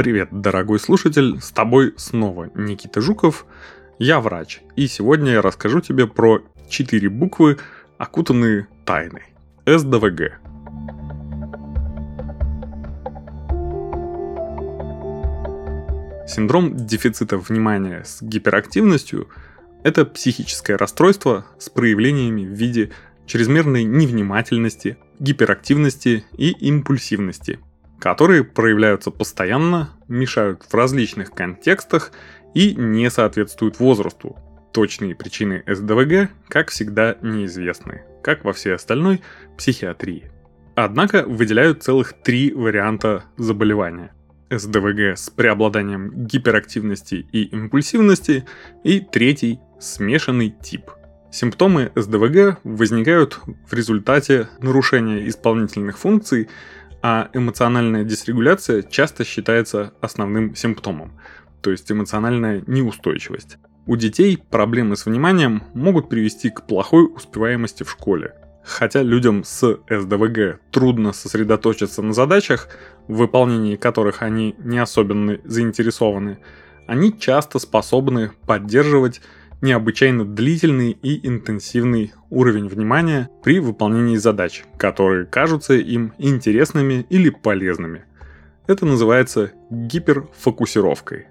Привет, дорогой слушатель, с тобой снова Никита Жуков, я врач, и сегодня я расскажу тебе про четыре буквы, окутанные тайной. СДВГ. Синдром дефицита внимания с гиперактивностью – это психическое расстройство с проявлениями в виде чрезмерной невнимательности, гиперактивности и импульсивности – которые проявляются постоянно, мешают в различных контекстах и не соответствуют возрасту. Точные причины СДВГ, как всегда, неизвестны, как во всей остальной психиатрии. Однако выделяют целых три варианта заболевания. СДВГ с преобладанием гиперактивности и импульсивности и третий – смешанный тип. Симптомы СДВГ возникают в результате нарушения исполнительных функций а эмоциональная дисрегуляция часто считается основным симптомом, то есть эмоциональная неустойчивость. У детей проблемы с вниманием могут привести к плохой успеваемости в школе. Хотя людям с СДВГ трудно сосредоточиться на задачах, в выполнении которых они не особенно заинтересованы, они часто способны поддерживать необычайно длительный и интенсивный уровень внимания при выполнении задач, которые кажутся им интересными или полезными. Это называется гиперфокусировкой.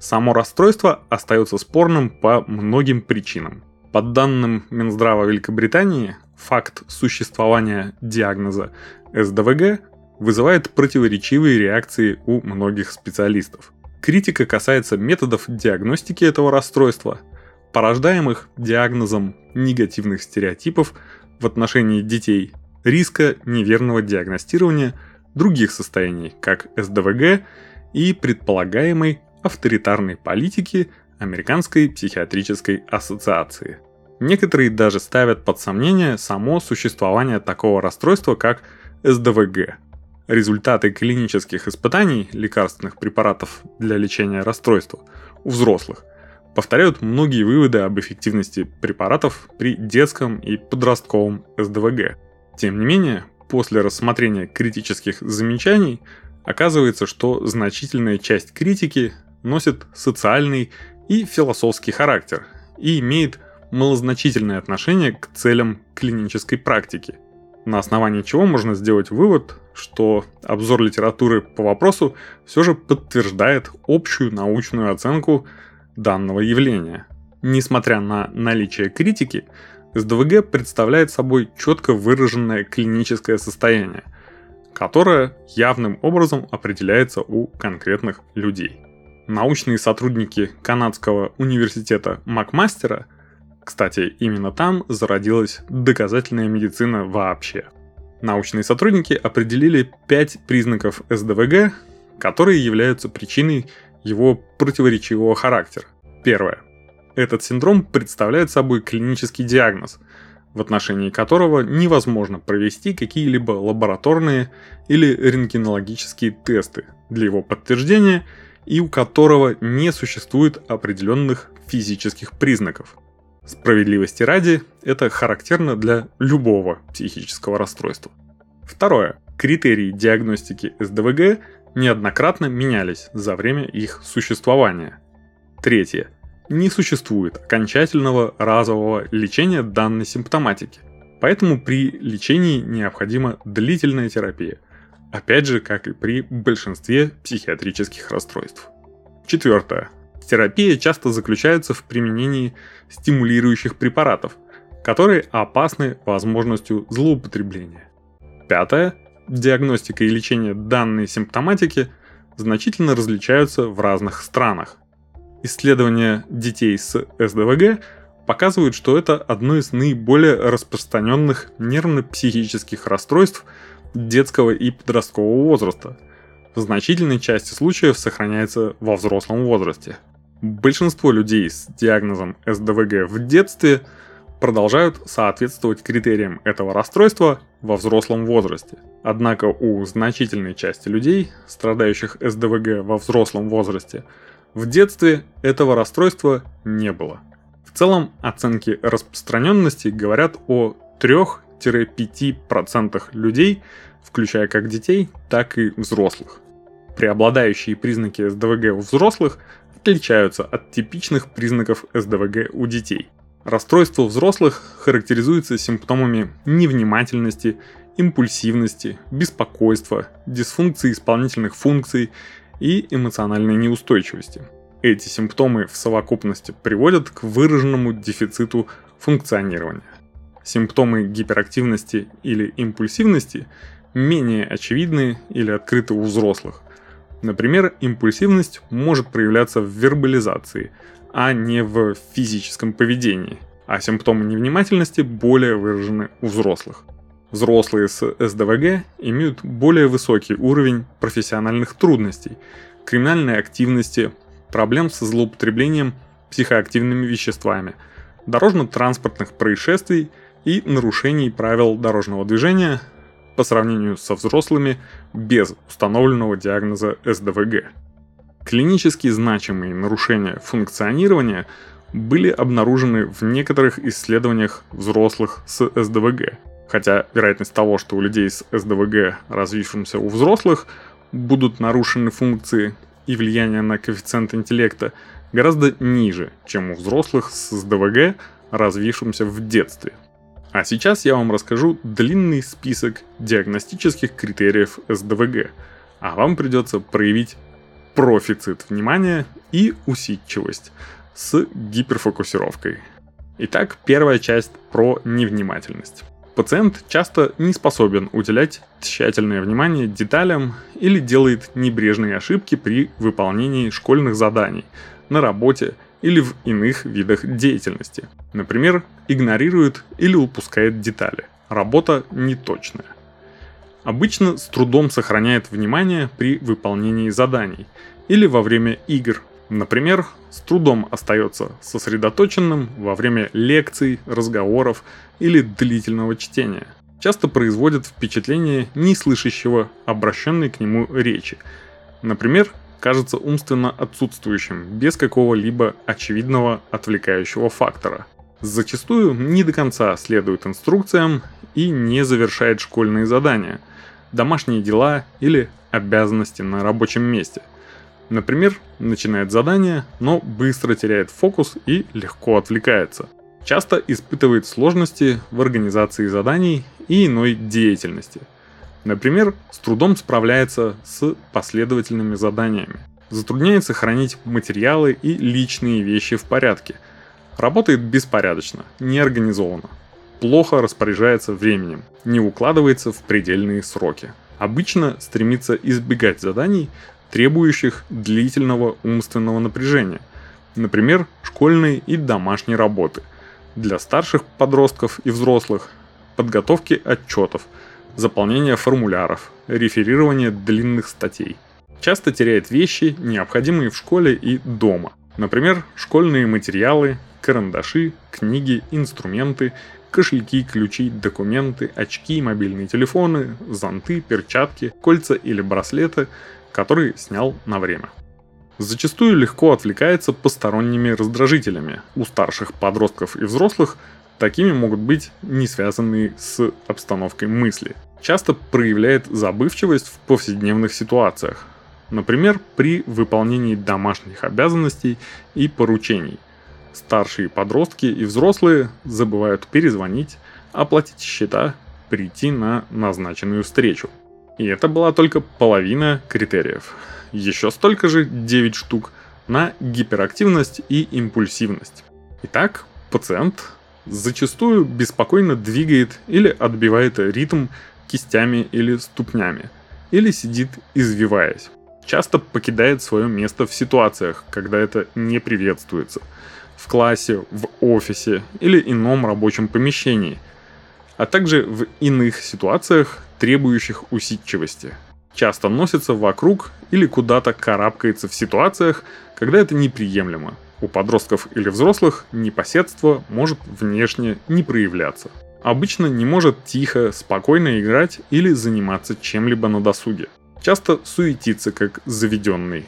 Само расстройство остается спорным по многим причинам. По данным Минздрава Великобритании, факт существования диагноза СДВГ вызывает противоречивые реакции у многих специалистов. Критика касается методов диагностики этого расстройства – порождаемых диагнозом негативных стереотипов в отношении детей, риска неверного диагностирования других состояний, как СДВГ, и предполагаемой авторитарной политики Американской психиатрической ассоциации. Некоторые даже ставят под сомнение само существование такого расстройства, как СДВГ. Результаты клинических испытаний лекарственных препаратов для лечения расстройства у взрослых – повторяют многие выводы об эффективности препаратов при детском и подростковом СДВГ. Тем не менее, после рассмотрения критических замечаний оказывается, что значительная часть критики носит социальный и философский характер и имеет малозначительное отношение к целям клинической практики. На основании чего можно сделать вывод, что обзор литературы по вопросу все же подтверждает общую научную оценку данного явления. Несмотря на наличие критики, СДВГ представляет собой четко выраженное клиническое состояние, которое явным образом определяется у конкретных людей. Научные сотрудники канадского университета Макмастера, кстати, именно там зародилась доказательная медицина вообще. Научные сотрудники определили 5 признаков СДВГ, которые являются причиной его противоречивого характера. Первое. Этот синдром представляет собой клинический диагноз, в отношении которого невозможно провести какие-либо лабораторные или рентгенологические тесты для его подтверждения и у которого не существует определенных физических признаков. Справедливости ради, это характерно для любого психического расстройства. Второе. Критерии диагностики СДВГ неоднократно менялись за время их существования. Третье. Не существует окончательного разового лечения данной симптоматики. Поэтому при лечении необходима длительная терапия. Опять же, как и при большинстве психиатрических расстройств. Четвертое. Терапия часто заключается в применении стимулирующих препаратов, которые опасны возможностью злоупотребления. Пятое диагностика и лечение данной симптоматики значительно различаются в разных странах. Исследования детей с СДВГ показывают, что это одно из наиболее распространенных нервно-психических расстройств детского и подросткового возраста. В значительной части случаев сохраняется во взрослом возрасте. Большинство людей с диагнозом СДВГ в детстве – продолжают соответствовать критериям этого расстройства во взрослом возрасте. Однако у значительной части людей, страдающих СДВГ во взрослом возрасте, в детстве этого расстройства не было. В целом оценки распространенности говорят о 3-5% людей, включая как детей, так и взрослых. Преобладающие признаки СДВГ у взрослых отличаются от типичных признаков СДВГ у детей. Расстройство взрослых характеризуется симптомами невнимательности, импульсивности, беспокойства, дисфункции исполнительных функций и эмоциональной неустойчивости. Эти симптомы в совокупности приводят к выраженному дефициту функционирования. Симптомы гиперактивности или импульсивности менее очевидны или открыты у взрослых. Например, импульсивность может проявляться в вербализации, а не в физическом поведении, а симптомы невнимательности более выражены у взрослых. Взрослые с СДВГ имеют более высокий уровень профессиональных трудностей, криминальной активности, проблем со злоупотреблением психоактивными веществами, дорожно-транспортных происшествий и нарушений правил дорожного движения по сравнению со взрослыми без установленного диагноза СДВГ. Клинически значимые нарушения функционирования были обнаружены в некоторых исследованиях взрослых с СДВГ – Хотя вероятность того, что у людей с СДВГ, развившимся у взрослых, будут нарушены функции и влияние на коэффициент интеллекта, гораздо ниже, чем у взрослых с СДВГ, развившимся в детстве. А сейчас я вам расскажу длинный список диагностических критериев СДВГ, а вам придется проявить профицит внимания и усидчивость с гиперфокусировкой. Итак, первая часть про невнимательность. Пациент часто не способен уделять тщательное внимание деталям или делает небрежные ошибки при выполнении школьных заданий, на работе или в иных видах деятельности. Например, игнорирует или упускает детали. Работа неточная. Обычно с трудом сохраняет внимание при выполнении заданий или во время игр, Например, с трудом остается сосредоточенным во время лекций, разговоров или длительного чтения. Часто производит впечатление неслышащего обращенной к нему речи. Например, кажется умственно отсутствующим, без какого-либо очевидного отвлекающего фактора. Зачастую не до конца следует инструкциям и не завершает школьные задания, домашние дела или обязанности на рабочем месте – Например, начинает задание, но быстро теряет фокус и легко отвлекается. Часто испытывает сложности в организации заданий и иной деятельности. Например, с трудом справляется с последовательными заданиями. Затрудняется хранить материалы и личные вещи в порядке. Работает беспорядочно, неорганизованно. Плохо распоряжается временем, не укладывается в предельные сроки. Обычно стремится избегать заданий, требующих длительного умственного напряжения, например, школьной и домашней работы, для старших подростков и взрослых, подготовки отчетов, заполнения формуляров, реферирования длинных статей. Часто теряет вещи, необходимые в школе и дома. Например, школьные материалы, карандаши, книги, инструменты, кошельки, ключи, документы, очки, мобильные телефоны, зонты, перчатки, кольца или браслеты, который снял на время. Зачастую легко отвлекается посторонними раздражителями. У старших подростков и взрослых такими могут быть не связанные с обстановкой мысли. Часто проявляет забывчивость в повседневных ситуациях. Например, при выполнении домашних обязанностей и поручений. Старшие подростки и взрослые забывают перезвонить, оплатить счета, прийти на назначенную встречу. И это была только половина критериев. Еще столько же, 9 штук, на гиперактивность и импульсивность. Итак, пациент зачастую беспокойно двигает или отбивает ритм кистями или ступнями, или сидит извиваясь. Часто покидает свое место в ситуациях, когда это не приветствуется. В классе, в офисе или ином рабочем помещении, а также в иных ситуациях, требующих усидчивости. Часто носится вокруг или куда-то карабкается в ситуациях, когда это неприемлемо. У подростков или взрослых непоседство может внешне не проявляться. Обычно не может тихо, спокойно играть или заниматься чем-либо на досуге. Часто суетится как заведенный.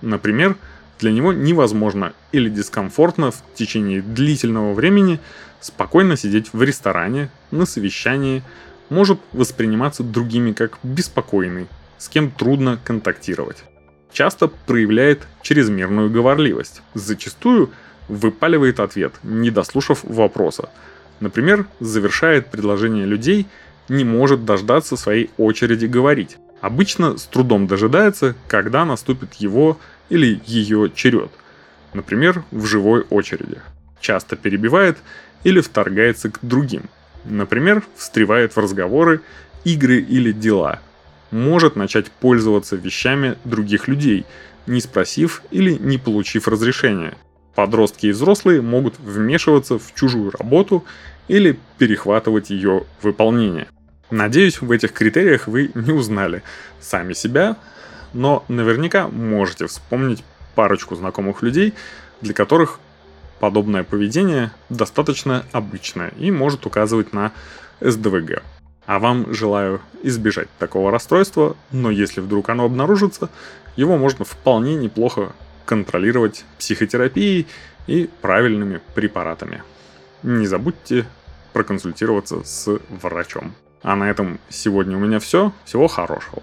Например, для него невозможно или дискомфортно в течение длительного времени спокойно сидеть в ресторане, на совещании, может восприниматься другими как беспокойный, с кем трудно контактировать. Часто проявляет чрезмерную говорливость. Зачастую выпаливает ответ, не дослушав вопроса. Например, завершает предложение людей, не может дождаться своей очереди говорить. Обычно с трудом дожидается, когда наступит его или ее черед. Например, в живой очереди. Часто перебивает или вторгается к другим. Например, встревает в разговоры, игры или дела. Может начать пользоваться вещами других людей, не спросив или не получив разрешения. Подростки и взрослые могут вмешиваться в чужую работу или перехватывать ее выполнение. Надеюсь, в этих критериях вы не узнали сами себя, но наверняка можете вспомнить парочку знакомых людей, для которых подобное поведение достаточно обычное и может указывать на СДВГ. А вам желаю избежать такого расстройства, но если вдруг оно обнаружится, его можно вполне неплохо контролировать психотерапией и правильными препаратами. Не забудьте проконсультироваться с врачом. А на этом сегодня у меня все. Всего хорошего.